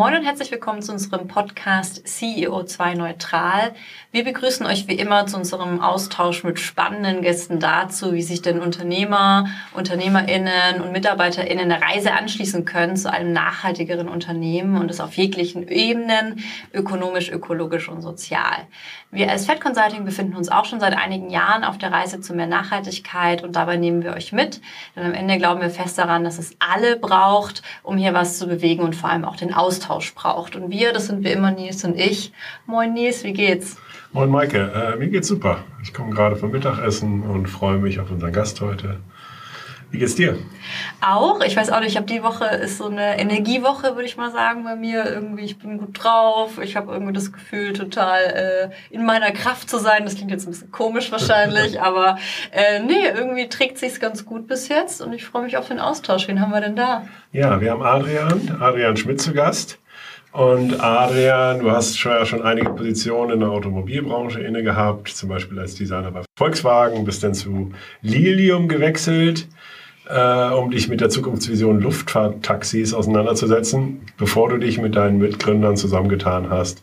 Moin und herzlich willkommen zu unserem Podcast CEO2 Neutral. Wir begrüßen euch wie immer zu unserem Austausch mit spannenden Gästen dazu, wie sich denn Unternehmer, UnternehmerInnen und MitarbeiterInnen eine Reise anschließen können zu einem nachhaltigeren Unternehmen und es auf jeglichen Ebenen, ökonomisch, ökologisch und sozial. Wir als Fed Consulting befinden uns auch schon seit einigen Jahren auf der Reise zu mehr Nachhaltigkeit und dabei nehmen wir euch mit, denn am Ende glauben wir fest daran, dass es alle braucht, um hier was zu bewegen und vor allem auch den Austausch Austausch braucht. Und wir, das sind wie immer Nils und ich. Moin Nils, wie geht's? Moin Maike, äh, mir geht's super. Ich komme gerade vom Mittagessen und freue mich auf unseren Gast heute. Wie geht's dir? Auch. Ich weiß auch nicht, ich habe die Woche ist so eine Energiewoche, würde ich mal sagen, bei mir. Irgendwie, ich bin gut drauf. Ich habe irgendwie das Gefühl, total äh, in meiner Kraft zu sein. Das klingt jetzt ein bisschen komisch wahrscheinlich, aber äh, nee, irgendwie trägt sich's ganz gut bis jetzt und ich freue mich auf den Austausch. Wen haben wir denn da? Ja, wir haben Adrian, Adrian Schmidt zu Gast. Und Adrian, du hast schon, ja schon einige Positionen in der Automobilbranche inne gehabt, zum Beispiel als Designer bei Volkswagen, bist dann zu Lilium gewechselt äh, um dich mit der Zukunftsvision Luftfahrttaxis auseinanderzusetzen, bevor du dich mit deinen Mitgründern zusammengetan hast,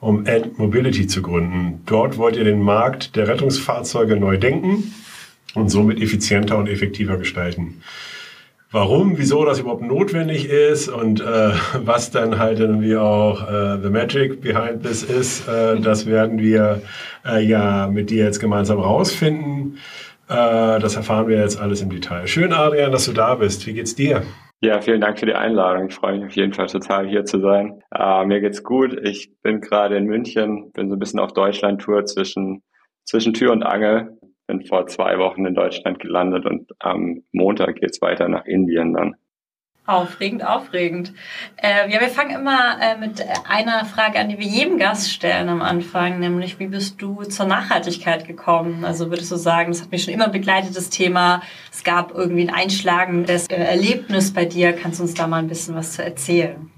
um End Mobility zu gründen. Dort wollt ihr den Markt der Rettungsfahrzeuge neu denken und somit effizienter und effektiver gestalten. Warum, wieso das überhaupt notwendig ist und äh, was dann halt irgendwie auch äh, the magic behind this ist, äh, das werden wir äh, ja mit dir jetzt gemeinsam rausfinden. Äh, das erfahren wir jetzt alles im Detail. Schön, Adrian, dass du da bist. Wie geht's dir? Ja, vielen Dank für die Einladung. Ich freue mich auf jeden Fall total hier zu sein. Äh, mir geht's gut. Ich bin gerade in München, bin so ein bisschen auf Deutschland-Tour zwischen, zwischen Tür und Angel. Bin vor zwei Wochen in Deutschland gelandet und am Montag geht's weiter nach Indien dann. Aufregend, aufregend. Äh, ja, wir fangen immer äh, mit einer Frage an, die wir jedem Gast stellen am Anfang, nämlich wie bist du zur Nachhaltigkeit gekommen? Also würdest du sagen, das hat mich schon immer begleitet, das Thema. Es gab irgendwie ein einschlagendes äh, Erlebnis bei dir. Kannst du uns da mal ein bisschen was zu erzählen?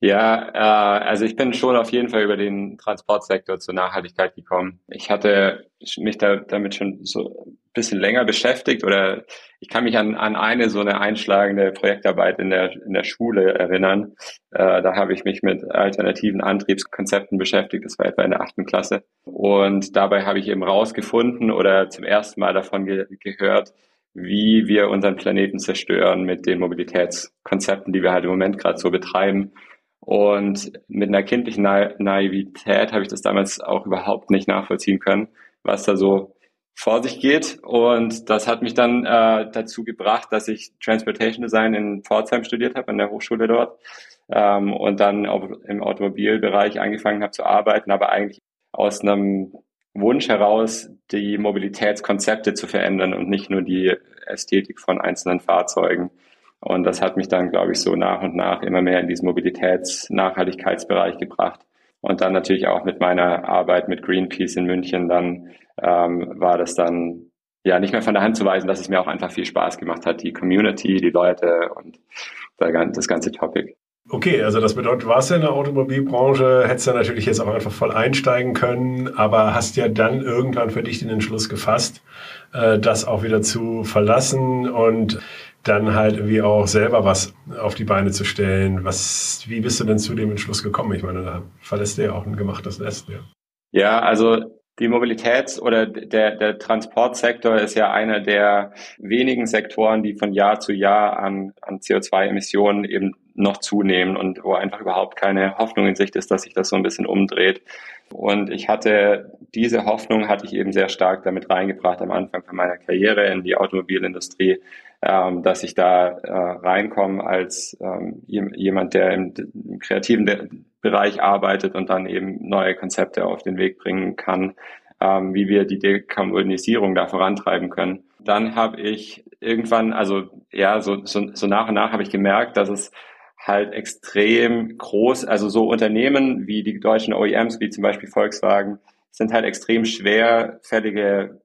Ja, äh, also ich bin schon auf jeden Fall über den Transportsektor zur Nachhaltigkeit gekommen. Ich hatte mich da, damit schon so ein bisschen länger beschäftigt oder ich kann mich an, an eine so eine einschlagende Projektarbeit in der, in der Schule erinnern. Äh, da habe ich mich mit alternativen Antriebskonzepten beschäftigt. Das war etwa in der achten Klasse. Und dabei habe ich eben rausgefunden oder zum ersten Mal davon ge gehört, wie wir unseren Planeten zerstören mit den Mobilitätskonzepten, die wir halt im Moment gerade so betreiben und mit einer kindlichen Na Naivität habe ich das damals auch überhaupt nicht nachvollziehen können, was da so vor sich geht. Und das hat mich dann äh, dazu gebracht, dass ich Transportation Design in Pforzheim studiert habe, an der Hochschule dort. Ähm, und dann auch im Automobilbereich angefangen habe zu arbeiten, aber eigentlich aus einem Wunsch heraus, die Mobilitätskonzepte zu verändern und nicht nur die Ästhetik von einzelnen Fahrzeugen. Und das hat mich dann, glaube ich, so nach und nach immer mehr in diesen Mobilitäts-Nachhaltigkeitsbereich gebracht. Und dann natürlich auch mit meiner Arbeit mit Greenpeace in München, dann ähm, war das dann ja nicht mehr von der Hand zu weisen, dass es mir auch einfach viel Spaß gemacht hat, die Community, die Leute und das ganze Topic. Okay, also das bedeutet, du warst ja in der Automobilbranche, hättest ja natürlich jetzt auch einfach voll einsteigen können, aber hast ja dann irgendwann für dich den Entschluss gefasst, äh, das auch wieder zu verlassen und dann halt irgendwie auch selber was auf die Beine zu stellen. Was, wie bist du denn zu dem Entschluss gekommen? Ich meine, da verlässt du ja auch ein gemachtes Nest. Ja, ja also die Mobilitäts- oder der, der Transportsektor ist ja einer der wenigen Sektoren, die von Jahr zu Jahr an, an CO2-Emissionen eben noch zunehmen und wo einfach überhaupt keine Hoffnung in Sicht ist, dass sich das so ein bisschen umdreht. Und ich hatte diese Hoffnung hatte ich eben sehr stark damit reingebracht am Anfang von meiner Karriere in die Automobilindustrie, ähm, dass ich da äh, reinkomme als ähm, jemand, der im, im kreativen Bereich arbeitet und dann eben neue Konzepte auf den Weg bringen kann, ähm, wie wir die Dekarbonisierung da vorantreiben können. Dann habe ich irgendwann, also ja, so, so, so nach und nach habe ich gemerkt, dass es halt extrem groß, also so Unternehmen wie die deutschen OEMs, wie zum Beispiel Volkswagen, sind halt extrem schwerfällige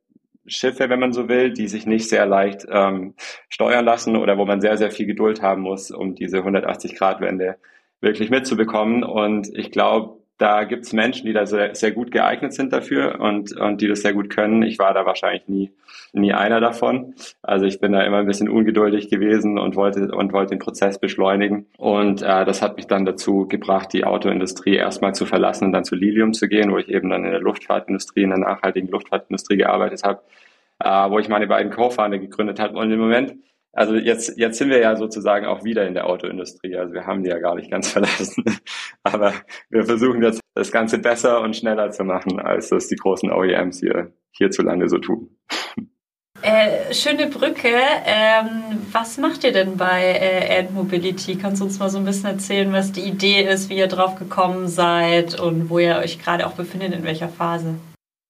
Schiffe, wenn man so will, die sich nicht sehr leicht ähm, steuern lassen oder wo man sehr, sehr viel Geduld haben muss, um diese 180-Grad-Wende wirklich mitzubekommen. Und ich glaube, da gibt es Menschen, die da sehr, sehr gut geeignet sind dafür und, und die das sehr gut können. Ich war da wahrscheinlich nie, nie einer davon. Also ich bin da immer ein bisschen ungeduldig gewesen und wollte, und wollte den Prozess beschleunigen. Und äh, das hat mich dann dazu gebracht, die Autoindustrie erstmal zu verlassen und dann zu Lilium zu gehen, wo ich eben dann in der Luftfahrtindustrie, in der nachhaltigen Luftfahrtindustrie gearbeitet habe, äh, wo ich meine beiden Co-Founder gegründet habe. Und im Moment also jetzt, jetzt sind wir ja sozusagen auch wieder in der Autoindustrie. Also wir haben die ja gar nicht ganz verlassen. Aber wir versuchen jetzt das Ganze besser und schneller zu machen, als das die großen OEMs hier hierzulande so tun. Äh, schöne Brücke. Ähm, was macht ihr denn bei äh, Ant Mobility? Kannst du uns mal so ein bisschen erzählen, was die Idee ist, wie ihr drauf gekommen seid und wo ihr euch gerade auch befindet, in welcher Phase?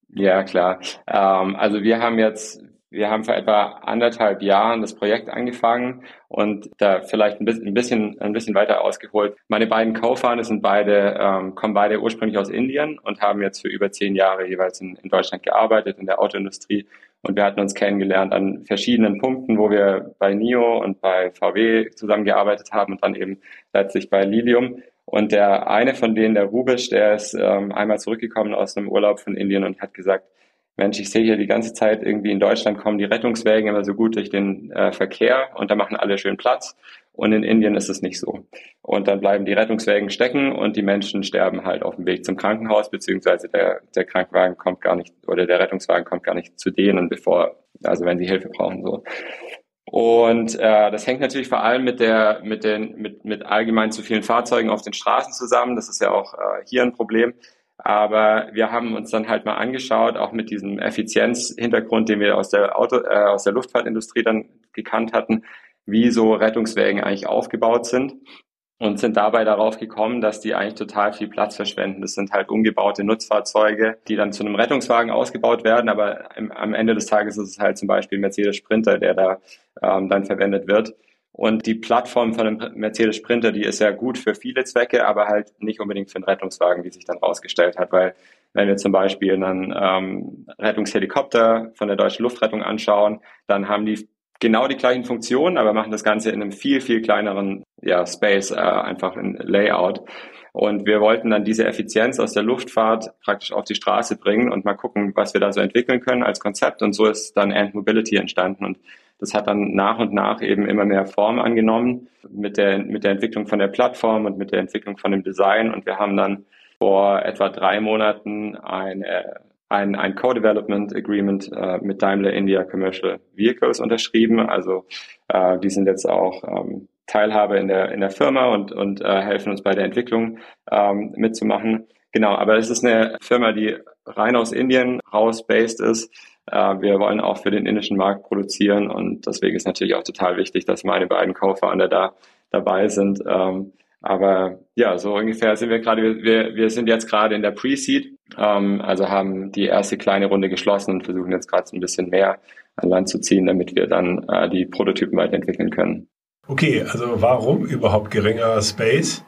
Ja, klar. Ähm, also wir haben jetzt wir haben vor etwa anderthalb Jahren das Projekt angefangen und da vielleicht ein bisschen, ein bisschen, weiter ausgeholt. Meine beiden Co-Founder sind beide, ähm, kommen beide ursprünglich aus Indien und haben jetzt für über zehn Jahre jeweils in, in Deutschland gearbeitet, in der Autoindustrie. Und wir hatten uns kennengelernt an verschiedenen Punkten, wo wir bei NIO und bei VW zusammengearbeitet haben und dann eben letztlich bei Lilium. Und der eine von denen, der Rubisch, der ist ähm, einmal zurückgekommen aus einem Urlaub von Indien und hat gesagt, Mensch, ich sehe hier die ganze Zeit irgendwie in Deutschland kommen die Rettungswägen immer so gut durch den äh, Verkehr und da machen alle schön Platz. Und in Indien ist es nicht so. Und dann bleiben die Rettungswägen stecken und die Menschen sterben halt auf dem Weg zum Krankenhaus, beziehungsweise der, der Krankenwagen kommt gar nicht oder der Rettungswagen kommt gar nicht zu denen, bevor, also wenn sie Hilfe brauchen. so. Und äh, das hängt natürlich vor allem mit der, mit den, mit, mit allgemein zu vielen Fahrzeugen auf den Straßen zusammen. Das ist ja auch äh, hier ein Problem. Aber wir haben uns dann halt mal angeschaut, auch mit diesem Effizienzhintergrund, den wir aus der Auto, äh, aus der Luftfahrtindustrie dann gekannt hatten, wie so Rettungswägen eigentlich aufgebaut sind und sind dabei darauf gekommen, dass die eigentlich total viel Platz verschwenden. Das sind halt umgebaute Nutzfahrzeuge, die dann zu einem Rettungswagen ausgebaut werden, aber im, am Ende des Tages ist es halt zum Beispiel Mercedes Sprinter, der da ähm, dann verwendet wird. Und die Plattform von dem Mercedes Sprinter, die ist ja gut für viele Zwecke, aber halt nicht unbedingt für einen Rettungswagen, wie sich dann rausgestellt hat, weil wenn wir zum Beispiel einen ähm, Rettungshelikopter von der Deutschen Luftrettung anschauen, dann haben die genau die gleichen Funktionen, aber machen das Ganze in einem viel, viel kleineren ja, Space, äh, einfach ein Layout. Und wir wollten dann diese Effizienz aus der Luftfahrt praktisch auf die Straße bringen und mal gucken, was wir da so entwickeln können als Konzept. Und so ist dann Ant Mobility entstanden. Und das hat dann nach und nach eben immer mehr Form angenommen mit der, mit der Entwicklung von der Plattform und mit der Entwicklung von dem Design. Und wir haben dann vor etwa drei Monaten eine, ein, ein Co-Development Agreement äh, mit Daimler India Commercial Vehicles unterschrieben. Also äh, die sind jetzt auch ähm, Teilhabe in der, in der Firma und, und äh, helfen uns bei der Entwicklung ähm, mitzumachen. Genau, aber es ist eine Firma, die rein aus Indien raus based ist äh, wir wollen auch für den indischen Markt produzieren und deswegen ist natürlich auch total wichtig, dass meine beiden Co-Founder da dabei sind. Ähm, aber ja, so ungefähr sind wir gerade, wir, wir sind jetzt gerade in der Pre-Seed, ähm, also haben die erste kleine Runde geschlossen und versuchen jetzt gerade ein bisschen mehr an Land zu ziehen, damit wir dann äh, die Prototypen weiterentwickeln können. Okay, also warum überhaupt geringer Space?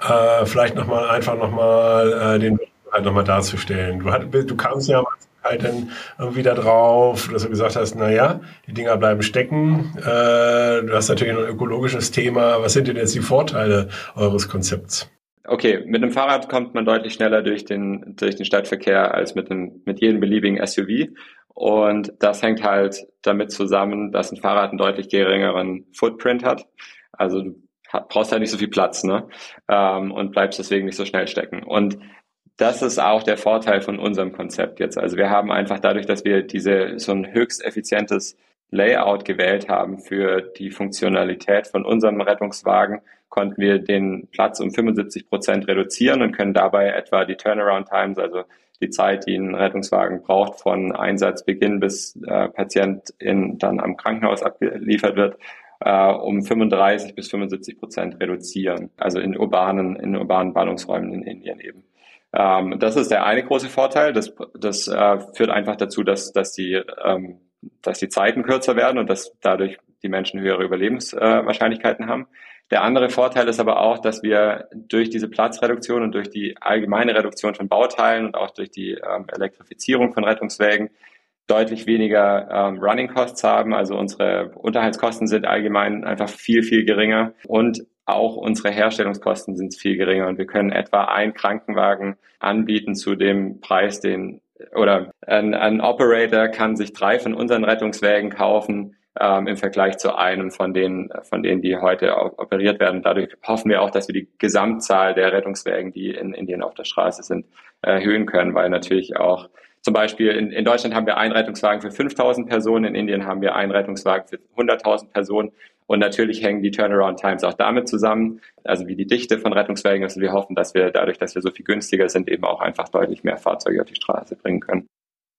Äh, vielleicht nochmal einfach nochmal äh, den halt nochmal darzustellen. Du, hat, du kamst ja halt dann irgendwie da drauf, dass du gesagt hast, naja, die Dinger bleiben stecken. Äh, du hast natürlich noch ein ökologisches Thema. Was sind denn jetzt die Vorteile eures Konzepts? Okay, mit einem Fahrrad kommt man deutlich schneller durch den, durch den Stadtverkehr als mit, einem, mit jedem beliebigen SUV. Und das hängt halt damit zusammen, dass ein Fahrrad einen deutlich geringeren Footprint hat. Also du brauchst halt nicht so viel Platz, ne? Ähm, und bleibst deswegen nicht so schnell stecken. Und das ist auch der Vorteil von unserem Konzept jetzt. Also wir haben einfach dadurch, dass wir diese so ein höchst effizientes Layout gewählt haben für die Funktionalität von unserem Rettungswagen, konnten wir den Platz um 75 Prozent reduzieren und können dabei etwa die Turnaround Times, also die Zeit, die ein Rettungswagen braucht, von Einsatzbeginn bis äh, Patient in, dann am Krankenhaus abgeliefert wird, äh, um 35 bis 75 Prozent reduzieren. Also in urbanen, in urbanen Ballungsräumen in Indien eben. Ähm, das ist der eine große Vorteil. Das, das äh, führt einfach dazu, dass, dass, die, ähm, dass die Zeiten kürzer werden und dass dadurch die Menschen höhere Überlebenswahrscheinlichkeiten haben. Der andere Vorteil ist aber auch, dass wir durch diese Platzreduktion und durch die allgemeine Reduktion von Bauteilen und auch durch die ähm, Elektrifizierung von Rettungswägen deutlich weniger ähm, Running Costs haben. Also unsere Unterhaltskosten sind allgemein einfach viel, viel geringer. Und auch unsere Herstellungskosten sind viel geringer und wir können etwa einen Krankenwagen anbieten zu dem Preis, den oder ein, ein Operator kann sich drei von unseren Rettungswägen kaufen ähm, im Vergleich zu einem von denen, von denen, die heute operiert werden. Dadurch hoffen wir auch, dass wir die Gesamtzahl der Rettungswägen, die in Indien auf der Straße sind, erhöhen können, weil natürlich auch zum Beispiel in, in Deutschland haben wir einen Rettungswagen für 5000 Personen, in Indien haben wir einen Rettungswagen für 100.000 Personen. Und natürlich hängen die Turnaround Times auch damit zusammen, also wie die Dichte von Rettungswägen ist. Also wir hoffen, dass wir dadurch, dass wir so viel günstiger sind, eben auch einfach deutlich mehr Fahrzeuge auf die Straße bringen können.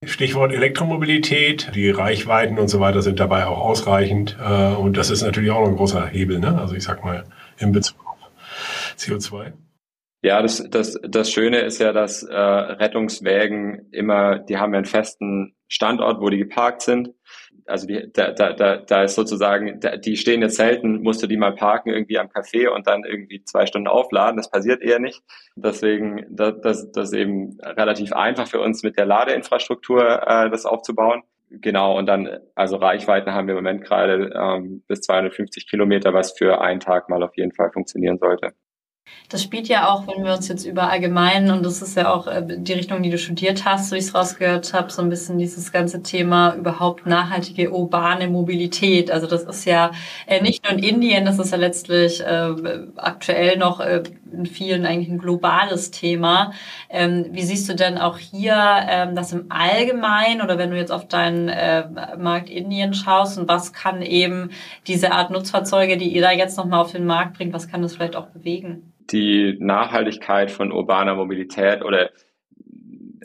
Stichwort Elektromobilität, die Reichweiten und so weiter sind dabei auch ausreichend. Äh, und das ist natürlich auch noch ein großer Hebel, ne? Also ich sag mal, in Bezug auf CO2. Ja, das, das, das Schöne ist ja, dass äh, Rettungswägen immer, die haben ja einen festen Standort, wo die geparkt sind. Also die, da, da, da, da ist sozusagen, da, die stehen jetzt selten, musst du die mal parken irgendwie am Café und dann irgendwie zwei Stunden aufladen. Das passiert eher nicht. Deswegen, das, das, das ist eben relativ einfach für uns mit der Ladeinfrastruktur äh, das aufzubauen. Genau, und dann, also Reichweiten haben wir im Moment gerade ähm, bis 250 Kilometer, was für einen Tag mal auf jeden Fall funktionieren sollte. Das spielt ja auch, wenn wir uns jetzt über allgemein, und das ist ja auch äh, die Richtung, die du studiert hast, so ich es rausgehört habe, so ein bisschen dieses ganze Thema überhaupt nachhaltige urbane Mobilität. Also das ist ja äh, nicht nur in Indien, das ist ja letztlich äh, aktuell noch in vielen eigentlich ein globales Thema. Ähm, wie siehst du denn auch hier ähm, das im Allgemeinen oder wenn du jetzt auf deinen Markt Indien schaust und was kann eben diese Art Nutzfahrzeuge, die ihr da jetzt nochmal auf den Markt bringt, was kann das vielleicht auch bewegen? Die Nachhaltigkeit von urbaner Mobilität oder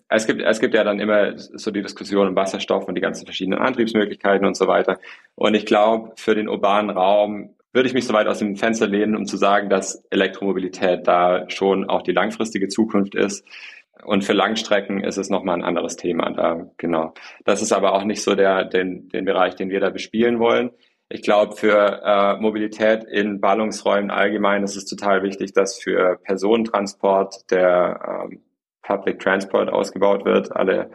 es gibt, es gibt ja dann immer so die Diskussion um Wasserstoff und die ganzen verschiedenen Antriebsmöglichkeiten und so weiter. Und ich glaube, für den urbanen Raum würde ich mich so weit aus dem Fenster lehnen, um zu sagen, dass Elektromobilität da schon auch die langfristige Zukunft ist. Und für Langstrecken ist es nochmal ein anderes Thema da, genau. Das ist aber auch nicht so der, den, den Bereich, den wir da bespielen wollen. Ich glaube, für äh, Mobilität in Ballungsräumen allgemein ist es total wichtig, dass für Personentransport der ähm, Public Transport ausgebaut wird. Alle,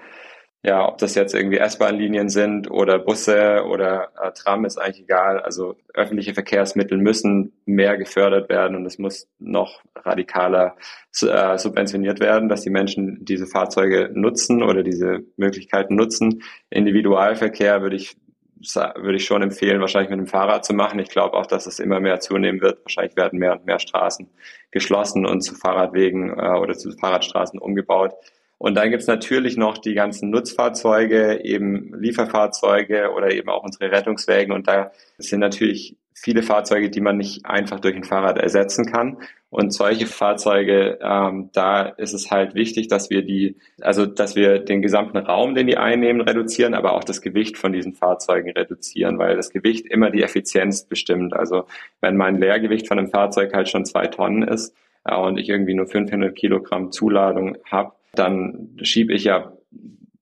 ja, ob das jetzt irgendwie S-Bahn-Linien sind oder Busse oder äh, Tram, ist eigentlich egal. Also öffentliche Verkehrsmittel müssen mehr gefördert werden und es muss noch radikaler äh, subventioniert werden, dass die Menschen diese Fahrzeuge nutzen oder diese Möglichkeiten nutzen. Individualverkehr würde ich würde ich schon empfehlen, wahrscheinlich mit dem Fahrrad zu machen. Ich glaube auch, dass es immer mehr zunehmen wird. Wahrscheinlich werden mehr und mehr Straßen geschlossen und zu Fahrradwegen äh, oder zu Fahrradstraßen umgebaut. Und dann gibt's natürlich noch die ganzen Nutzfahrzeuge, eben Lieferfahrzeuge oder eben auch unsere Rettungswägen. Und da sind natürlich viele Fahrzeuge, die man nicht einfach durch ein Fahrrad ersetzen kann. Und solche Fahrzeuge, ähm, da ist es halt wichtig, dass wir die, also dass wir den gesamten Raum, den die einnehmen, reduzieren, aber auch das Gewicht von diesen Fahrzeugen reduzieren, weil das Gewicht immer die Effizienz bestimmt. Also wenn mein Leergewicht von einem Fahrzeug halt schon zwei Tonnen ist äh, und ich irgendwie nur 500 Kilogramm Zuladung habe, dann schiebe ich ja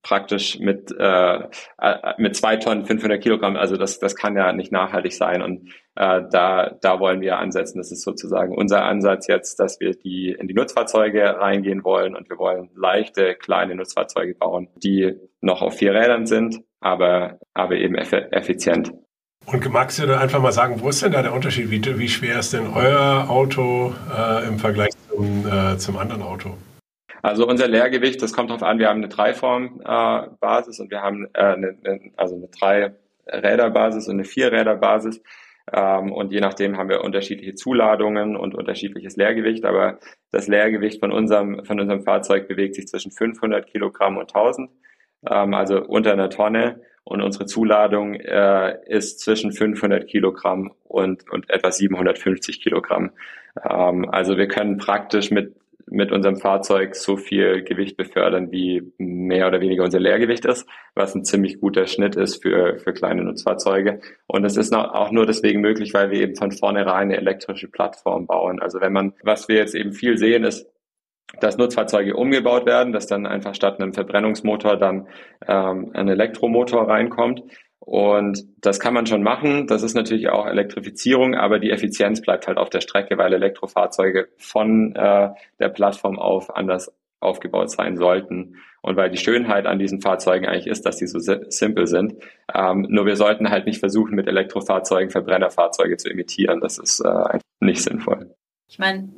praktisch mit, äh, äh mit zwei Tonnen 500 Kilogramm. Also das, das kann ja nicht nachhaltig sein. Und äh, da, da wollen wir ansetzen. Das ist sozusagen unser Ansatz jetzt, dass wir die in die Nutzfahrzeuge reingehen wollen und wir wollen leichte, kleine Nutzfahrzeuge bauen, die noch auf vier Rädern sind, aber, aber eben effizient. Und magst du da einfach mal sagen, wo ist denn da der Unterschied? Wie, wie schwer ist denn euer Auto äh, im Vergleich zum, äh, zum anderen Auto? Also unser Leergewicht, das kommt darauf an, wir haben eine Dreiform-Basis äh, und wir haben äh, eine, also eine Drei-Räder-Basis und eine Vier-Räder-Basis. Ähm, und je nachdem haben wir unterschiedliche Zuladungen und unterschiedliches Leergewicht. Aber das Leergewicht von unserem, von unserem Fahrzeug bewegt sich zwischen 500 Kilogramm und 1000, ähm, also unter einer Tonne. Und unsere Zuladung äh, ist zwischen 500 Kilogramm und, und etwa 750 Kilogramm. Ähm, also wir können praktisch mit mit unserem Fahrzeug so viel Gewicht befördern, wie mehr oder weniger unser Leergewicht ist, was ein ziemlich guter Schnitt ist für, für kleine Nutzfahrzeuge. Und es ist auch nur deswegen möglich, weil wir eben von vornherein eine elektrische Plattform bauen. Also wenn man, was wir jetzt eben viel sehen, ist, dass Nutzfahrzeuge umgebaut werden, dass dann einfach statt einem Verbrennungsmotor dann ähm, ein Elektromotor reinkommt. Und das kann man schon machen. Das ist natürlich auch Elektrifizierung, aber die Effizienz bleibt halt auf der Strecke, weil Elektrofahrzeuge von äh, der Plattform auf an das aufgebaut sein sollten. Und weil die Schönheit an diesen Fahrzeugen eigentlich ist, dass sie so simpel sind. Ähm, nur wir sollten halt nicht versuchen, mit Elektrofahrzeugen Verbrennerfahrzeuge zu imitieren. Das ist äh, nicht sinnvoll. Ich meine,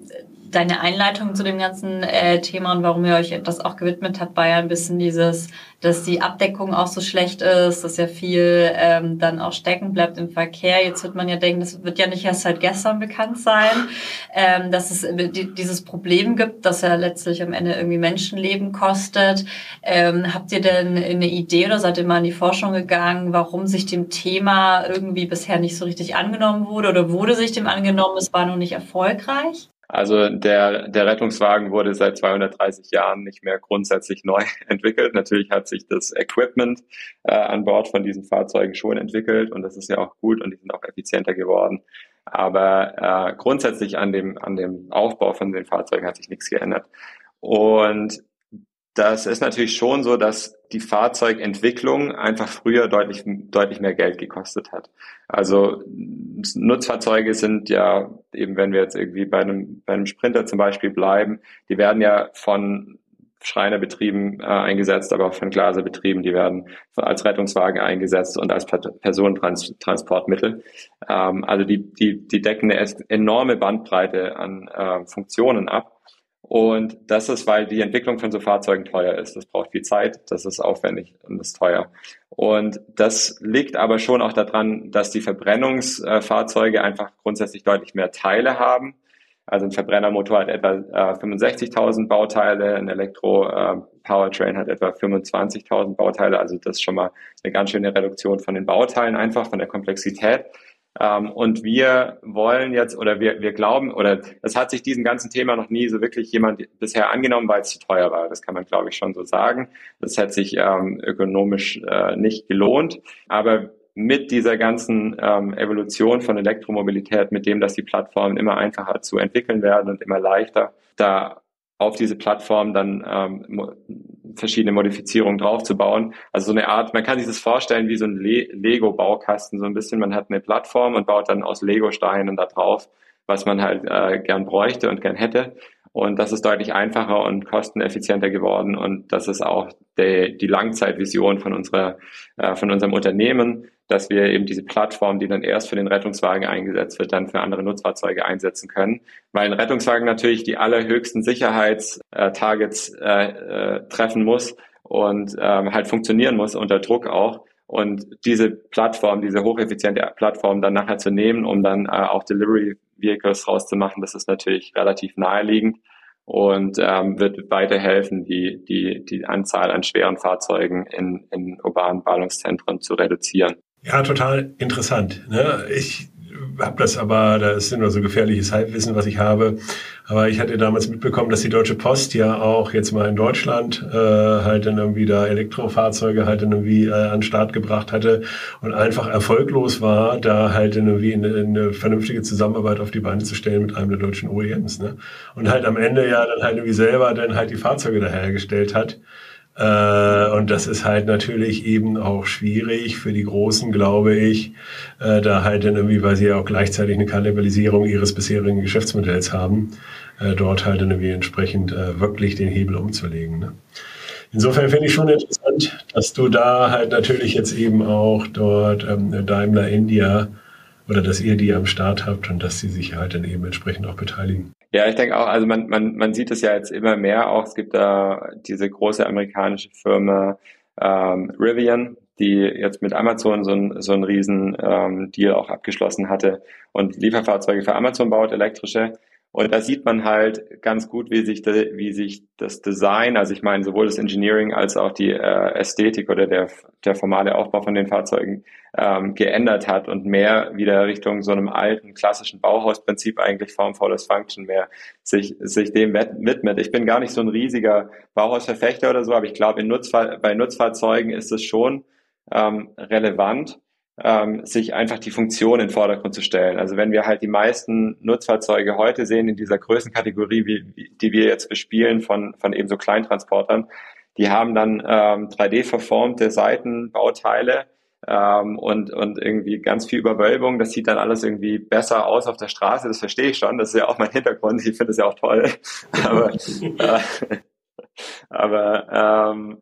deine Einleitung zu dem ganzen äh, Thema und warum ihr euch das auch gewidmet habt, war ja ein bisschen dieses, dass die Abdeckung auch so schlecht ist, dass ja viel ähm, dann auch stecken bleibt im Verkehr. Jetzt wird man ja denken, das wird ja nicht erst seit gestern bekannt sein, ähm, dass es die, dieses Problem gibt, dass ja letztlich am Ende irgendwie Menschenleben kostet. Ähm, habt ihr denn eine Idee oder seid ihr mal in die Forschung gegangen, warum sich dem Thema irgendwie bisher nicht so richtig angenommen wurde oder wurde sich dem angenommen, es war noch nicht erfolgreich? Also der, der Rettungswagen wurde seit 230 Jahren nicht mehr grundsätzlich neu entwickelt. Natürlich hat sich das Equipment äh, an Bord von diesen Fahrzeugen schon entwickelt und das ist ja auch gut und die sind auch effizienter geworden. Aber äh, grundsätzlich an dem, an dem Aufbau von den Fahrzeugen hat sich nichts geändert. Und das ist natürlich schon so, dass die Fahrzeugentwicklung einfach früher deutlich, deutlich mehr Geld gekostet hat. Also Nutzfahrzeuge sind ja, eben wenn wir jetzt irgendwie bei einem, bei einem Sprinter zum Beispiel bleiben, die werden ja von Schreinerbetrieben äh, eingesetzt, aber auch von Glaserbetrieben, die werden als Rettungswagen eingesetzt und als Personentransportmittel. Ähm, also die, die, die decken eine enorme Bandbreite an äh, Funktionen ab. Und das ist, weil die Entwicklung von so Fahrzeugen teuer ist. Das braucht viel Zeit, das ist aufwendig und ist teuer. Und das liegt aber schon auch daran, dass die Verbrennungsfahrzeuge einfach grundsätzlich deutlich mehr Teile haben. Also ein Verbrennermotor hat etwa äh, 65.000 Bauteile, ein Elektro-Powertrain äh, hat etwa 25.000 Bauteile. Also das ist schon mal eine ganz schöne Reduktion von den Bauteilen einfach, von der Komplexität. Ähm, und wir wollen jetzt oder wir, wir glauben oder es hat sich diesem ganzen Thema noch nie so wirklich jemand bisher angenommen, weil es zu teuer war. Das kann man, glaube ich, schon so sagen. Das hat sich ähm, ökonomisch äh, nicht gelohnt. Aber mit dieser ganzen ähm, Evolution von Elektromobilität, mit dem, dass die Plattformen immer einfacher zu entwickeln werden und immer leichter, da auf diese Plattform dann ähm, verschiedene Modifizierungen draufzubauen. Also so eine Art, man kann sich das vorstellen wie so ein Le Lego-Baukasten, so ein bisschen, man hat eine Plattform und baut dann aus Lego-Steinen da drauf, was man halt äh, gern bräuchte und gern hätte. Und das ist deutlich einfacher und kosteneffizienter geworden. Und das ist auch die, die Langzeitvision von unserer, äh, von unserem Unternehmen, dass wir eben diese Plattform, die dann erst für den Rettungswagen eingesetzt wird, dann für andere Nutzfahrzeuge einsetzen können. Weil ein Rettungswagen natürlich die allerhöchsten Sicherheitstargets äh, äh, treffen muss und ähm, halt funktionieren muss unter Druck auch. Und diese Plattform, diese hocheffiziente Plattform dann nachher zu nehmen, um dann äh, auch Delivery Vehicles rauszumachen, das ist natürlich relativ naheliegend und ähm, wird weiterhelfen, die, die, die Anzahl an schweren Fahrzeugen in, in urbanen Ballungszentren zu reduzieren. Ja, total interessant. Ne? Ich habe das aber, da ist nur so gefährliches Halbwissen, was ich habe. Aber ich hatte damals mitbekommen, dass die Deutsche Post ja auch jetzt mal in Deutschland äh, halt dann irgendwie da Elektrofahrzeuge halt dann irgendwie äh, an den Start gebracht hatte und einfach erfolglos war, da halt dann irgendwie eine, eine vernünftige Zusammenarbeit auf die Beine zu stellen mit einem der deutschen OEMs. Ne? Und halt am Ende ja dann halt irgendwie selber dann halt die Fahrzeuge dahergestellt hat. Äh, und das ist halt natürlich eben auch schwierig für die Großen, glaube ich, äh, da halt dann irgendwie, weil sie ja auch gleichzeitig eine Kannibalisierung ihres bisherigen Geschäftsmodells haben, äh, dort halt dann irgendwie entsprechend wirklich den Hebel umzulegen. Ne? Insofern finde ich schon interessant, dass du da halt natürlich jetzt eben auch dort ähm, Daimler India oder dass ihr die am Start habt und dass sie sich halt dann eben entsprechend auch beteiligen. Ja, ich denke auch, also man, man, man sieht es ja jetzt immer mehr auch. Es gibt da diese große amerikanische Firma ähm, Rivian, die jetzt mit Amazon so ein, so einen riesen ähm, Deal auch abgeschlossen hatte und Lieferfahrzeuge für Amazon baut, elektrische. Und da sieht man halt ganz gut, wie sich, de, wie sich das Design, also ich meine sowohl das Engineering als auch die äh, Ästhetik oder der, der formale Aufbau von den Fahrzeugen ähm, geändert hat und mehr wieder Richtung so einem alten klassischen Bauhausprinzip eigentlich Form follows Function mehr sich, sich dem widmet. Ich bin gar nicht so ein riesiger Bauhausverfechter oder so, aber ich glaube, Nutzfahr bei Nutzfahrzeugen ist es schon ähm, relevant, ähm, sich einfach die Funktion in den Vordergrund zu stellen. Also wenn wir halt die meisten Nutzfahrzeuge heute sehen in dieser Größenkategorie, wie, die wir jetzt bespielen von, von eben so Kleintransportern, die haben dann ähm, 3D-verformte Seitenbauteile ähm, und, und irgendwie ganz viel Überwölbung. Das sieht dann alles irgendwie besser aus auf der Straße. Das verstehe ich schon. Das ist ja auch mein Hintergrund. Ich finde das ja auch toll. Aber, äh, Aber ähm,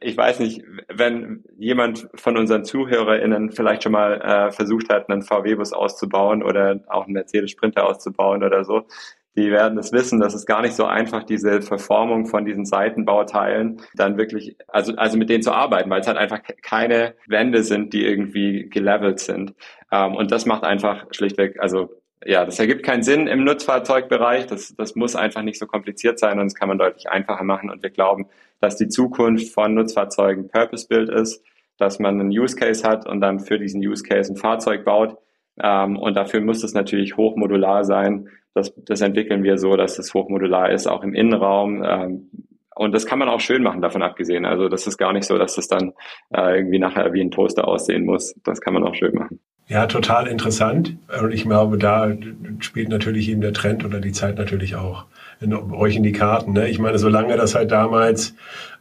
ich weiß nicht, wenn jemand von unseren ZuhörerInnen vielleicht schon mal äh, versucht hat, einen VW-Bus auszubauen oder auch einen Mercedes Sprinter auszubauen oder so, die werden es wissen, dass es gar nicht so einfach diese Verformung von diesen Seitenbauteilen dann wirklich, also, also mit denen zu arbeiten, weil es halt einfach keine Wände sind, die irgendwie gelevelt sind. Ähm, und das macht einfach schlichtweg, also ja, das ergibt keinen Sinn im Nutzfahrzeugbereich. Das, das muss einfach nicht so kompliziert sein und das kann man deutlich einfacher machen. Und wir glauben, dass die Zukunft von Nutzfahrzeugen Purpose-Built ist, dass man einen Use Case hat und dann für diesen Use Case ein Fahrzeug baut. Ähm, und dafür muss es natürlich hochmodular sein. Das, das entwickeln wir so, dass es hochmodular ist, auch im Innenraum. Ähm, und das kann man auch schön machen, davon abgesehen. Also das ist gar nicht so, dass das dann äh, irgendwie nachher wie ein Toaster aussehen muss. Das kann man auch schön machen. Ja, total interessant. Und ich glaube, da spielt natürlich eben der Trend oder die Zeit natürlich auch in, euch in die Karten. Ne? Ich meine, solange das halt damals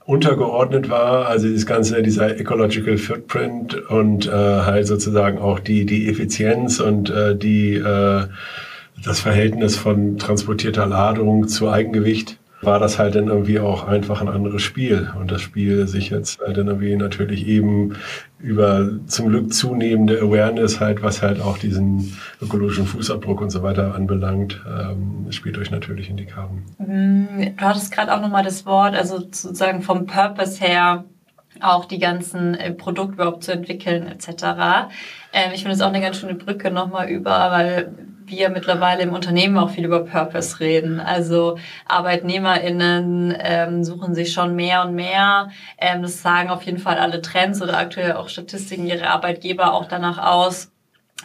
untergeordnet war, also das ganze, dieser Ecological Footprint und äh, halt sozusagen auch die, die Effizienz und äh, die, äh, das Verhältnis von transportierter Ladung zu Eigengewicht war das halt dann irgendwie auch einfach ein anderes Spiel. Und das Spiel sich jetzt halt dann irgendwie natürlich eben über zum Glück zunehmende Awareness halt, was halt auch diesen ökologischen Fußabdruck und so weiter anbelangt, ähm, spielt euch natürlich in die Karten. Mhm. Du hattest gerade auch nochmal das Wort, also sozusagen vom Purpose her, auch die ganzen äh, Produkte überhaupt zu entwickeln etc. Ähm, ich finde es auch eine ganz schöne Brücke nochmal über, weil wir mittlerweile im Unternehmen auch viel über Purpose reden. Also ArbeitnehmerInnen ähm, suchen sich schon mehr und mehr. Ähm, das sagen auf jeden Fall alle Trends oder aktuell auch Statistiken ihre Arbeitgeber auch danach aus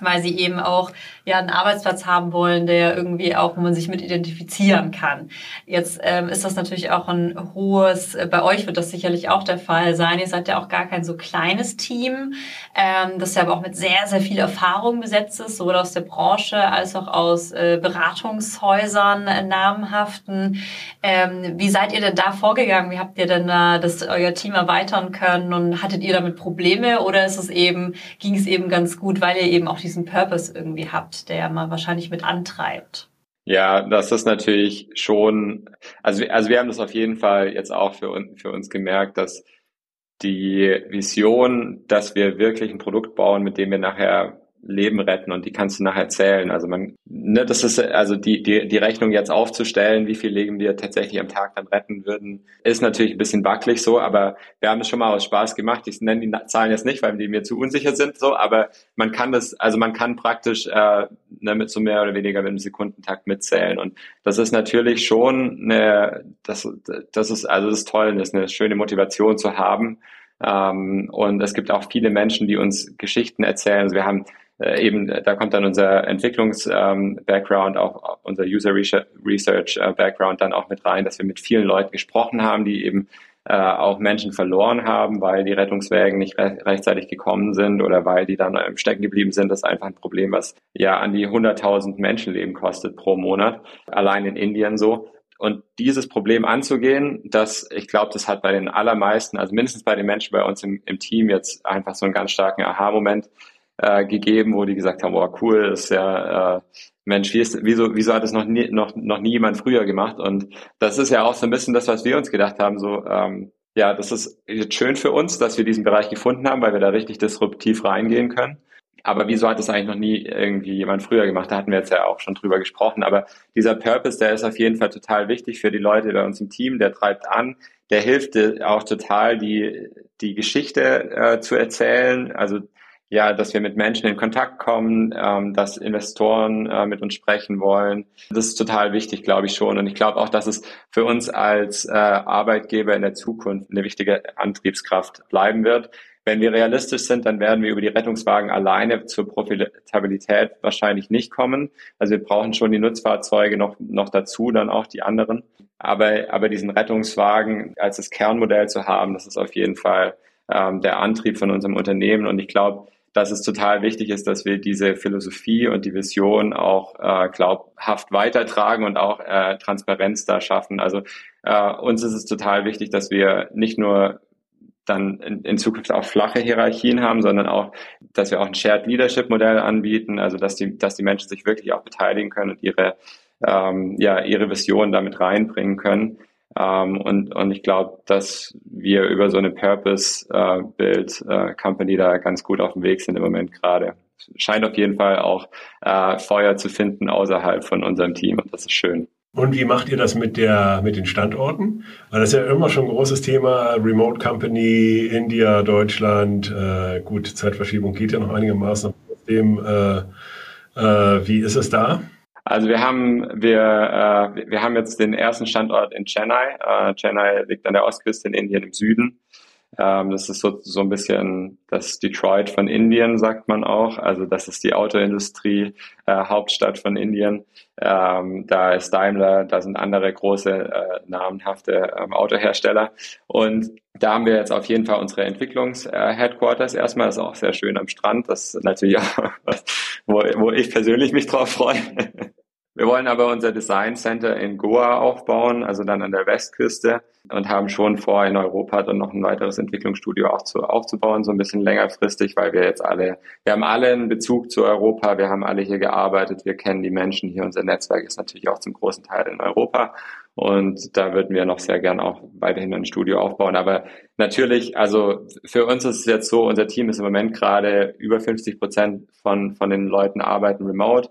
weil sie eben auch ja einen Arbeitsplatz haben wollen, der irgendwie auch, wo man sich mit identifizieren kann. Jetzt ähm, ist das natürlich auch ein hohes, äh, bei euch wird das sicherlich auch der Fall sein. Ihr seid ja auch gar kein so kleines Team, ähm, das ja aber auch mit sehr, sehr viel Erfahrung besetzt ist, sowohl aus der Branche als auch aus äh, Beratungshäusern, äh, namhaften. Ähm, wie seid ihr denn da vorgegangen? Wie habt ihr denn da das euer Team erweitern können und hattet ihr damit Probleme oder ist es eben, ging es eben ganz gut, weil ihr eben auch diesen Purpose irgendwie habt, der man wahrscheinlich mit antreibt. Ja, das ist natürlich schon, also, also wir haben das auf jeden Fall jetzt auch für, für uns gemerkt, dass die Vision, dass wir wirklich ein Produkt bauen, mit dem wir nachher Leben retten und die kannst du nachher zählen. Also man, ne, das ist also die, die, die Rechnung jetzt aufzustellen, wie viel Leben wir tatsächlich am Tag dann retten würden, ist natürlich ein bisschen wackelig so, aber wir haben es schon mal aus Spaß gemacht. Ich nenne die Zahlen jetzt nicht, weil die mir zu unsicher sind, so, aber man kann das, also man kann praktisch äh, ne, mit so mehr oder weniger mit einem Sekundentakt mitzählen. Und das ist natürlich schon eine, das, das ist, also das ist toll, das ist eine schöne Motivation zu haben. Ähm, und es gibt auch viele Menschen, die uns Geschichten erzählen. Also wir haben äh, eben, da kommt dann unser Entwicklungs-Background, ähm, auch unser User Research-Background äh, dann auch mit rein, dass wir mit vielen Leuten gesprochen haben, die eben äh, auch Menschen verloren haben, weil die Rettungswägen nicht re rechtzeitig gekommen sind oder weil die dann stecken geblieben sind. Das ist einfach ein Problem, was ja an die 100.000 Menschenleben kostet pro Monat, allein in Indien so. Und dieses Problem anzugehen, das, ich glaube, das hat bei den allermeisten, also mindestens bei den Menschen bei uns im, im Team jetzt einfach so einen ganz starken Aha-Moment äh, gegeben, wo die gesagt haben, oh cool, ist ja, äh, Mensch, wie ist, wieso, wieso hat das noch nie, noch, noch nie jemand früher gemacht? Und das ist ja auch so ein bisschen das, was wir uns gedacht haben, so, ähm, ja, das ist jetzt schön für uns, dass wir diesen Bereich gefunden haben, weil wir da richtig disruptiv reingehen können. Aber wieso hat das eigentlich noch nie irgendwie jemand früher gemacht? Da hatten wir jetzt ja auch schon drüber gesprochen. Aber dieser Purpose, der ist auf jeden Fall total wichtig für die Leute bei uns im Team. Der treibt an. Der hilft auch total, die, die Geschichte äh, zu erzählen. Also ja, dass wir mit Menschen in Kontakt kommen, ähm, dass Investoren äh, mit uns sprechen wollen. Das ist total wichtig, glaube ich schon. Und ich glaube auch, dass es für uns als äh, Arbeitgeber in der Zukunft eine wichtige Antriebskraft bleiben wird. Wenn wir realistisch sind, dann werden wir über die Rettungswagen alleine zur Profitabilität wahrscheinlich nicht kommen. Also wir brauchen schon die Nutzfahrzeuge noch, noch dazu, dann auch die anderen. Aber, aber diesen Rettungswagen als das Kernmodell zu haben, das ist auf jeden Fall ähm, der Antrieb von unserem Unternehmen. Und ich glaube, dass es total wichtig ist, dass wir diese Philosophie und die Vision auch äh, glaubhaft weitertragen und auch äh, Transparenz da schaffen. Also äh, uns ist es total wichtig, dass wir nicht nur dann in, in Zukunft auch flache Hierarchien haben, sondern auch, dass wir auch ein Shared Leadership Modell anbieten, also dass die, dass die Menschen sich wirklich auch beteiligen können und ihre, ähm, ja, ihre Vision damit reinbringen können. Ähm, und, und ich glaube, dass wir über so eine Purpose-Build-Company äh, da ganz gut auf dem Weg sind im Moment gerade. Scheint auf jeden Fall auch äh, Feuer zu finden außerhalb von unserem Team und das ist schön. Und wie macht ihr das mit, der, mit den Standorten? Weil das ist ja immer schon ein großes Thema. Remote Company, India, Deutschland. Äh, gut, Zeitverschiebung geht ja noch einigermaßen. Trotzdem, äh, äh, wie ist es da? Also wir haben wir äh, wir haben jetzt den ersten Standort in Chennai. Äh, Chennai liegt an der Ostküste in Indien im Süden. Ähm, das ist so, so ein bisschen das Detroit von Indien, sagt man auch. Also das ist die Autoindustrie, äh, Hauptstadt von Indien. Ähm, da ist Daimler, da sind andere große, äh, namenhafte ähm, Autohersteller. Und da haben wir jetzt auf jeden Fall unsere Entwicklungs-Headquarters äh, erstmal. Das ist auch sehr schön am Strand. Das ist natürlich auch was, wo, wo ich persönlich mich drauf freue. Wir wollen aber unser Design Center in Goa aufbauen, also dann an der Westküste und haben schon vor, in Europa dann noch ein weiteres Entwicklungsstudio auch zu, aufzubauen, so ein bisschen längerfristig, weil wir jetzt alle, wir haben alle einen Bezug zu Europa, wir haben alle hier gearbeitet, wir kennen die Menschen hier, unser Netzwerk ist natürlich auch zum großen Teil in Europa und da würden wir noch sehr gern auch weiterhin ein Studio aufbauen. Aber natürlich, also für uns ist es jetzt so, unser Team ist im Moment gerade über 50 Prozent von, von den Leuten arbeiten remote.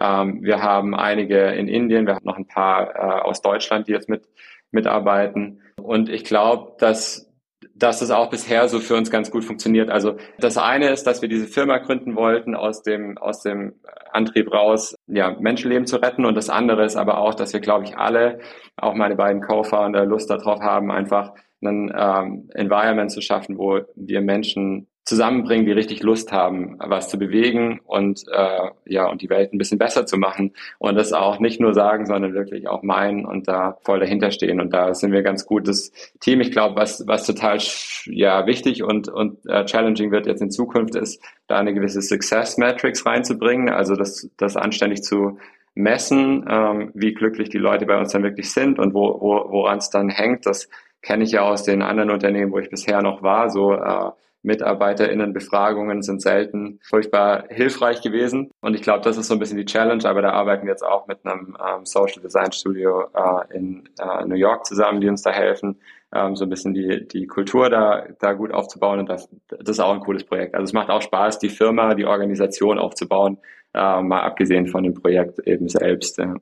Ähm, wir haben einige in Indien, wir haben noch ein paar äh, aus Deutschland, die jetzt mit, mitarbeiten. Und ich glaube, dass, dass das auch bisher so für uns ganz gut funktioniert. Also das eine ist, dass wir diese Firma gründen wollten, aus dem, aus dem Antrieb raus, ja, Menschenleben zu retten. Und das andere ist aber auch, dass wir, glaube ich, alle, auch meine beiden Co-Founder, Lust darauf haben, einfach ein ähm, Environment zu schaffen, wo wir Menschen zusammenbringen, die richtig Lust haben, was zu bewegen und äh, ja und die Welt ein bisschen besser zu machen und das auch nicht nur sagen, sondern wirklich auch meinen und da voll dahinter stehen und da sind wir ganz gutes Team. Ich glaube, was was total ja wichtig und und äh, challenging wird jetzt in Zukunft ist, da eine gewisse Success Matrix reinzubringen, also das das anständig zu messen, ähm, wie glücklich die Leute bei uns dann wirklich sind und wo, wo woran es dann hängt. Das kenne ich ja aus den anderen Unternehmen, wo ich bisher noch war, so äh, MitarbeiterInnenbefragungen sind selten furchtbar hilfreich gewesen. Und ich glaube, das ist so ein bisschen die Challenge, aber da arbeiten wir jetzt auch mit einem ähm, Social Design Studio äh, in äh, New York zusammen, die uns da helfen, ähm, so ein bisschen die, die Kultur da, da gut aufzubauen. Und das, das ist auch ein cooles Projekt. Also es macht auch Spaß, die Firma, die Organisation aufzubauen, äh, mal abgesehen von dem Projekt eben selbst. Ja.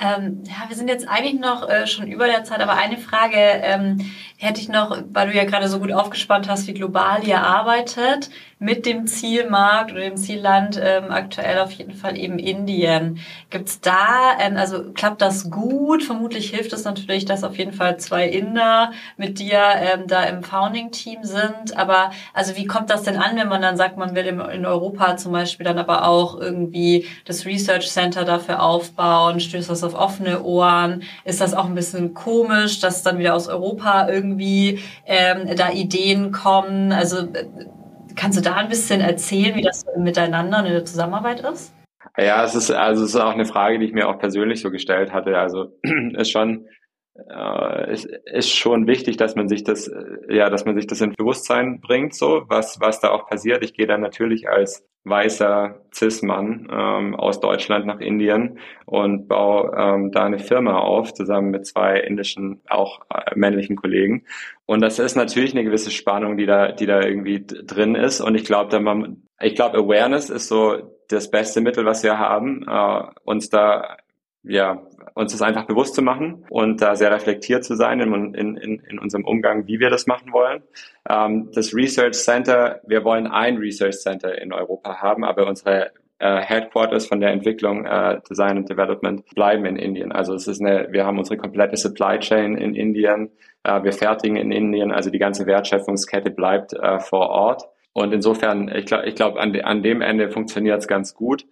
Ähm, ja, wir sind jetzt eigentlich noch äh, schon über der Zeit, aber eine Frage ähm, hätte ich noch, weil du ja gerade so gut aufgespannt hast, wie global ihr arbeitet mit dem Zielmarkt oder dem Zielland ähm, aktuell auf jeden Fall eben Indien. Gibt's da, also klappt das gut? Vermutlich hilft es natürlich, dass auf jeden Fall zwei Inder mit dir ähm, da im Founding-Team sind. Aber also wie kommt das denn an, wenn man dann sagt, man will im, in Europa zum Beispiel dann aber auch irgendwie das Research Center dafür aufbauen? Stößt das auf offene Ohren? Ist das auch ein bisschen komisch, dass dann wieder aus Europa irgendwie ähm, da Ideen kommen? Also äh, Kannst du da ein bisschen erzählen, wie das miteinander in der Zusammenarbeit ist? Ja, es ist also es ist auch eine Frage, die ich mir auch persönlich so gestellt hatte. Also ist schon äh, ist, ist schon wichtig, dass man sich das äh, ja, dass man sich das in Bewusstsein bringt, so was was da auch passiert. Ich gehe dann natürlich als weißer Cis-Mann ähm, aus Deutschland nach Indien und baue ähm, da eine Firma auf, zusammen mit zwei indischen, auch äh, männlichen Kollegen. Und das ist natürlich eine gewisse Spannung, die da, die da irgendwie drin ist. Und ich glaube, da man, ich glaube, Awareness ist so das beste Mittel, was wir haben, äh, uns da ja, uns das einfach bewusst zu machen und da sehr reflektiert zu sein in, in, in unserem Umgang, wie wir das machen wollen. Ähm, das Research Center, wir wollen ein Research Center in Europa haben, aber unsere äh, Headquarters von der Entwicklung, äh, Design und Development bleiben in Indien. Also es ist eine, wir haben unsere komplette Supply Chain in Indien, äh, wir fertigen in Indien, also die ganze Wertschöpfungskette bleibt äh, vor Ort. Und insofern, ich glaube, ich glaub, an, de, an dem Ende funktioniert es ganz gut.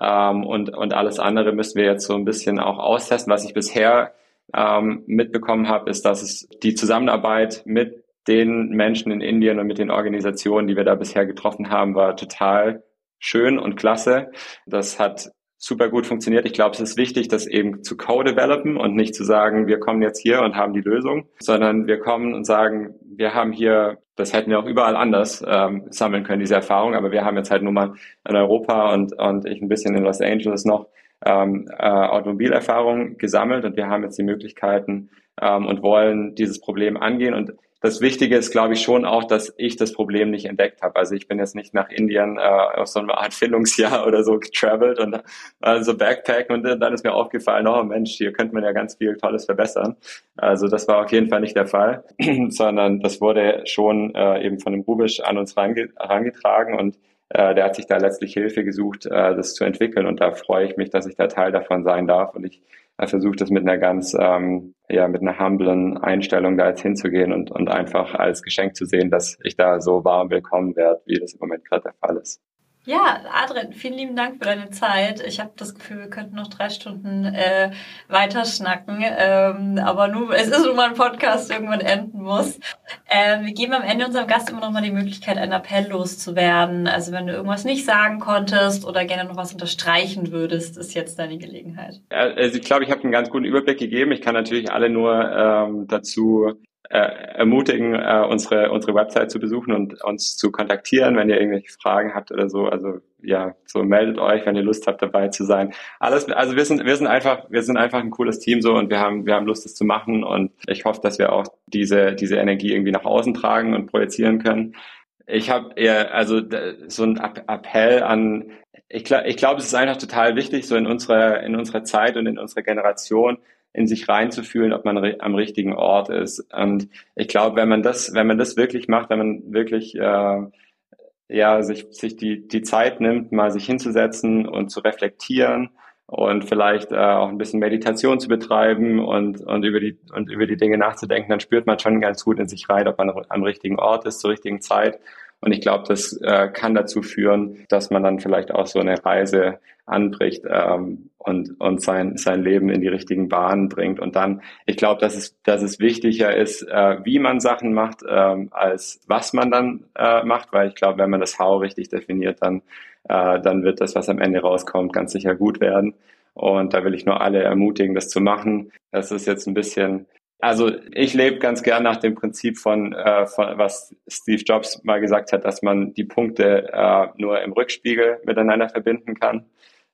Ähm, und, und alles andere müssen wir jetzt so ein bisschen auch austesten. Was ich bisher ähm, mitbekommen habe, ist, dass es die Zusammenarbeit mit den Menschen in Indien und mit den Organisationen, die wir da bisher getroffen haben, war total schön und klasse. Das hat super gut funktioniert. Ich glaube, es ist wichtig, das eben zu co-developen und nicht zu sagen, wir kommen jetzt hier und haben die Lösung, sondern wir kommen und sagen, wir haben hier, das hätten wir auch überall anders ähm, sammeln können, diese Erfahrung, aber wir haben jetzt halt nur mal in Europa und, und ich ein bisschen in Los Angeles noch ähm, äh, Automobilerfahrung gesammelt und wir haben jetzt die Möglichkeiten ähm, und wollen dieses Problem angehen und das Wichtige ist, glaube ich, schon auch, dass ich das Problem nicht entdeckt habe. Also ich bin jetzt nicht nach Indien äh, auf so eine Art Findungsjahr oder so getravelt und äh, so Backpacken und dann ist mir aufgefallen, oh Mensch, hier könnte man ja ganz viel Tolles verbessern. Also das war auf jeden Fall nicht der Fall, sondern das wurde schon äh, eben von dem Rubisch an uns herangetragen und äh, der hat sich da letztlich Hilfe gesucht, äh, das zu entwickeln und da freue ich mich, dass ich da Teil davon sein darf und ich versucht es mit einer ganz, ähm, ja, mit einer humblen Einstellung da jetzt hinzugehen und, und einfach als Geschenk zu sehen, dass ich da so warm willkommen werde, wie das im Moment gerade der Fall ist. Ja, Adrian, vielen lieben Dank für deine Zeit. Ich habe das Gefühl, wir könnten noch drei Stunden äh, weiter schnacken. Ähm, aber nur, es ist nun mal ein Podcast, der irgendwann enden muss. Ähm, wir geben am Ende unserem Gast immer noch mal die Möglichkeit, einen Appell loszuwerden. Also wenn du irgendwas nicht sagen konntest oder gerne noch was unterstreichen würdest, ist jetzt deine Gelegenheit. Also ich glaube, ich habe einen ganz guten Überblick gegeben. Ich kann natürlich alle nur ähm, dazu äh, ermutigen, äh, unsere, unsere Website zu besuchen und uns zu kontaktieren, wenn ihr irgendwelche Fragen habt oder so. Also ja, so meldet euch, wenn ihr Lust habt, dabei zu sein. Alles, also wir sind, wir sind einfach, wir sind einfach ein cooles Team so und wir haben, wir haben Lust, das zu machen und ich hoffe, dass wir auch diese, diese Energie irgendwie nach außen tragen und projizieren können. Ich habe eher, also so ein Appell an, ich, ich glaube, es ist einfach total wichtig, so in unserer, in unserer Zeit und in unserer Generation, in sich reinzufühlen, ob man am richtigen Ort ist. Und ich glaube, wenn man das, wenn man das wirklich macht, wenn man wirklich äh, ja sich sich die die Zeit nimmt, mal sich hinzusetzen und zu reflektieren und vielleicht äh, auch ein bisschen Meditation zu betreiben und und über die und über die Dinge nachzudenken, dann spürt man schon ganz gut in sich rein, ob man am richtigen Ort ist zur richtigen Zeit. Und ich glaube, das äh, kann dazu führen, dass man dann vielleicht auch so eine Reise anbricht ähm, und, und sein, sein Leben in die richtigen Bahnen bringt. Und dann, ich glaube, dass es, dass es wichtiger ist, äh, wie man Sachen macht, ähm, als was man dann äh, macht, weil ich glaube, wenn man das How richtig definiert, dann, äh, dann wird das, was am Ende rauskommt, ganz sicher gut werden. Und da will ich nur alle ermutigen, das zu machen. Das ist jetzt ein bisschen also ich lebe ganz gern nach dem Prinzip von, äh, von, was Steve Jobs mal gesagt hat, dass man die Punkte äh, nur im Rückspiegel miteinander verbinden kann.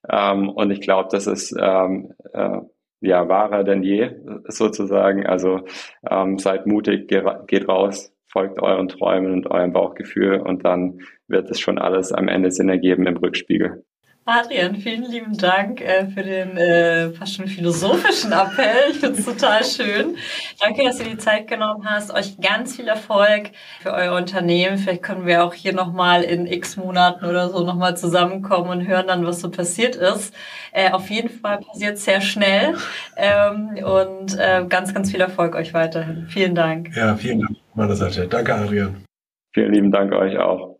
Ähm, und ich glaube, das ist ähm, äh, ja wahrer denn je sozusagen. Also ähm, seid mutig, geht raus, folgt euren Träumen und eurem Bauchgefühl und dann wird es schon alles am Ende Sinn ergeben im Rückspiegel. Adrian, vielen lieben Dank äh, für den äh, fast schon philosophischen Appell. Ich finde es total schön. Danke, dass du die Zeit genommen hast. Euch ganz viel Erfolg für euer Unternehmen. Vielleicht können wir auch hier nochmal in x Monaten oder so nochmal zusammenkommen und hören dann, was so passiert ist. Äh, auf jeden Fall passiert sehr schnell. Ähm, und äh, ganz, ganz viel Erfolg euch weiterhin. Vielen Dank. Ja, vielen Dank meiner Seite. Danke, Adrian. Vielen lieben Dank euch auch.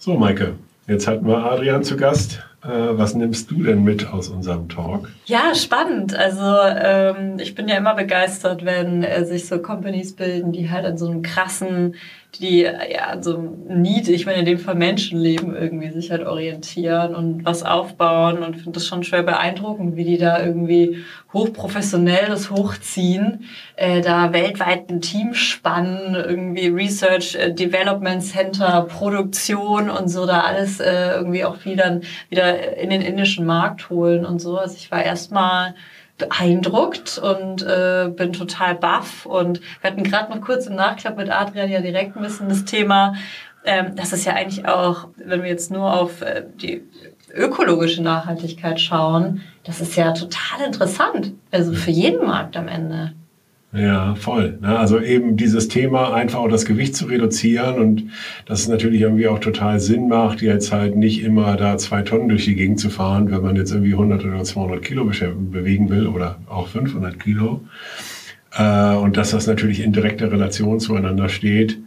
So, Maike, jetzt hatten wir Adrian zu Gast. Äh, was nimmst du denn mit aus unserem Talk? Ja, spannend. Also ähm, ich bin ja immer begeistert, wenn äh, sich so Companies bilden, die halt an so einem krassen die ja so Need, ich meine in dem Fall Menschenleben irgendwie sich halt orientieren und was aufbauen und finde das schon schwer beeindruckend, wie die da irgendwie hochprofessionell das hochziehen, äh, da weltweit ein Team spannen, irgendwie Research, äh, Development Center, Produktion und so da alles äh, irgendwie auch wieder, wieder in den indischen Markt holen und so. Also ich war erstmal beeindruckt und äh, bin total baff. Und wir hatten gerade noch kurz im Nachklapp mit Adrian ja direkt ein bisschen das Thema, ähm, das ist ja eigentlich auch, wenn wir jetzt nur auf äh, die ökologische Nachhaltigkeit schauen, das ist ja total interessant. Also für jeden Markt am Ende. Ja, voll. Ne? Also eben dieses Thema, einfach auch das Gewicht zu reduzieren und dass es natürlich irgendwie auch total Sinn macht, jetzt halt nicht immer da zwei Tonnen durch die Gegend zu fahren, wenn man jetzt irgendwie 100 oder 200 Kilo bewegen will oder auch 500 Kilo. Äh, und dass das natürlich in direkter Relation zueinander steht.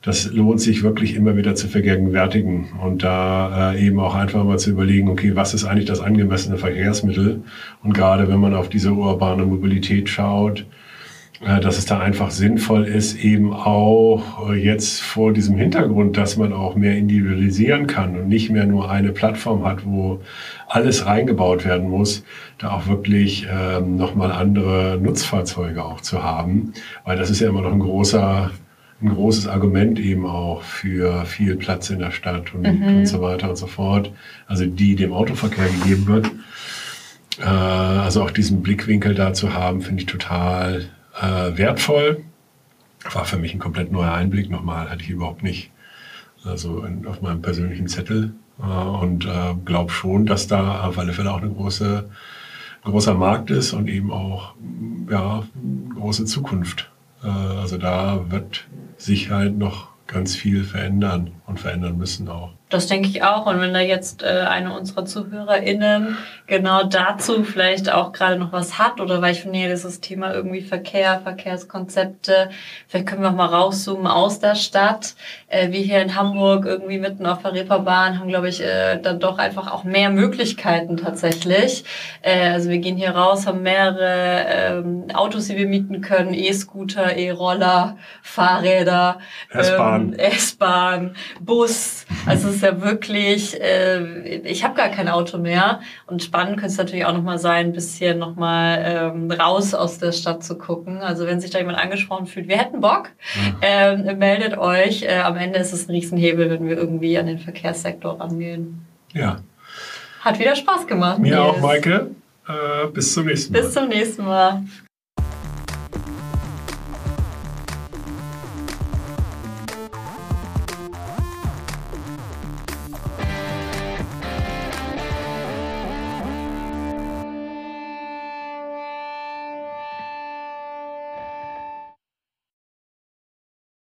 Das lohnt sich wirklich immer wieder zu vergegenwärtigen und da äh, eben auch einfach mal zu überlegen, okay, was ist eigentlich das angemessene Verkehrsmittel? Und gerade wenn man auf diese urbane Mobilität schaut, dass es da einfach sinnvoll ist, eben auch äh, jetzt vor diesem Hintergrund, dass man auch mehr individualisieren kann und nicht mehr nur eine Plattform hat, wo alles reingebaut werden muss, da auch wirklich ähm, nochmal andere Nutzfahrzeuge auch zu haben, weil das ist ja immer noch ein großer ein großes Argument eben auch für viel Platz in der Stadt und, mhm. und so weiter und so fort. Also die dem Autoverkehr gegeben wird. Äh, also auch diesen Blickwinkel da zu haben, finde ich total äh, wertvoll. War für mich ein komplett neuer Einblick. Nochmal hatte ich überhaupt nicht also in, auf meinem persönlichen Zettel. Äh, und äh, glaube schon, dass da auf alle Fälle auch eine große, großer Markt ist und eben auch ja, große Zukunft. Äh, also da wird sich halt noch ganz viel verändern und verändern müssen auch. Das denke ich auch. Und wenn da jetzt äh, eine unserer ZuhörerInnen genau dazu vielleicht auch gerade noch was hat oder weil ich finde, ja, dieses Thema irgendwie Verkehr, Verkehrskonzepte, vielleicht können wir auch mal rauszoomen aus der Stadt. Äh, wir hier in Hamburg irgendwie mitten auf der Reeperbahn haben, glaube ich, äh, dann doch einfach auch mehr Möglichkeiten tatsächlich. Äh, also wir gehen hier raus, haben mehrere ähm, Autos, die wir mieten können, E-Scooter, E-Roller, Fahrräder, S-Bahn, ähm, S-Bahn, Bus. Also ist ja wirklich, äh, ich habe gar kein Auto mehr. Und spannend könnte es natürlich auch nochmal sein, ein bisschen nochmal ähm, raus aus der Stadt zu gucken. Also wenn sich da jemand angesprochen fühlt, wir hätten Bock, ähm, meldet euch. Äh, am Ende ist es ein Riesenhebel, wenn wir irgendwie an den Verkehrssektor rangehen. Ja. Hat wieder Spaß gemacht. Mir Nils. auch, Maike. Äh, bis zum nächsten Mal. Bis zum nächsten Mal.